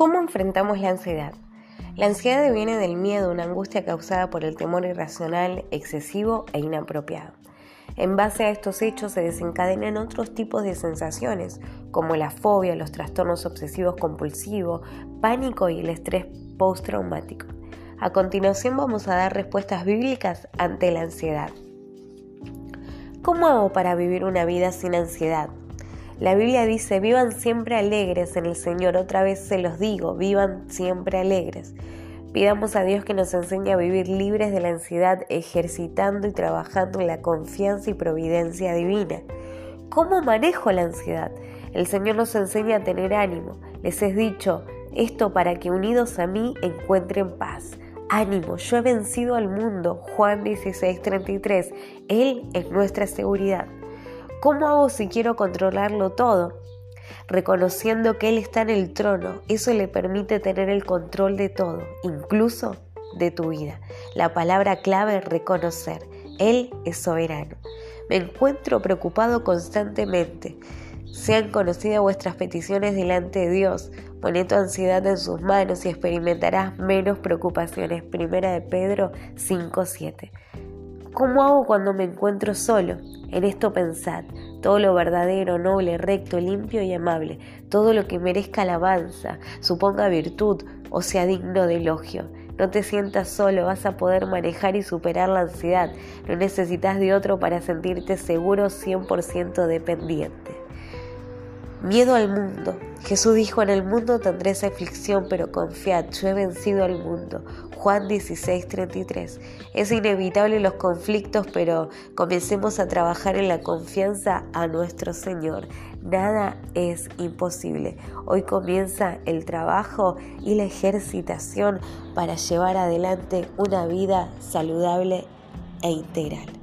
¿Cómo enfrentamos la ansiedad? La ansiedad viene del miedo, una angustia causada por el temor irracional, excesivo e inapropiado. En base a estos hechos se desencadenan otros tipos de sensaciones, como la fobia, los trastornos obsesivos compulsivos, pánico y el estrés postraumático. A continuación vamos a dar respuestas bíblicas ante la ansiedad. ¿Cómo hago para vivir una vida sin ansiedad? La Biblia dice, vivan siempre alegres en el Señor. Otra vez se los digo, vivan siempre alegres. Pidamos a Dios que nos enseñe a vivir libres de la ansiedad, ejercitando y trabajando en la confianza y providencia divina. ¿Cómo manejo la ansiedad? El Señor nos enseña a tener ánimo. Les he dicho esto para que unidos a mí encuentren paz. Ánimo, yo he vencido al mundo. Juan 16:33. Él es nuestra seguridad. ¿Cómo hago si quiero controlarlo todo? Reconociendo que Él está en el trono, eso le permite tener el control de todo, incluso de tu vida. La palabra clave es reconocer. Él es soberano. Me encuentro preocupado constantemente. Sean conocidas vuestras peticiones delante de Dios. Poné tu ansiedad en sus manos y experimentarás menos preocupaciones. Primera de Pedro 5.7. ¿Cómo hago cuando me encuentro solo? En esto pensad, todo lo verdadero, noble, recto, limpio y amable, todo lo que merezca alabanza, suponga virtud o sea digno de elogio. No te sientas solo, vas a poder manejar y superar la ansiedad. No necesitas de otro para sentirte seguro 100% dependiente. Miedo al mundo. Jesús dijo, en el mundo tendréis aflicción, pero confiad, yo he vencido al mundo. Juan 16, 33. Es inevitable los conflictos, pero comencemos a trabajar en la confianza a nuestro Señor. Nada es imposible. Hoy comienza el trabajo y la ejercitación para llevar adelante una vida saludable e integral.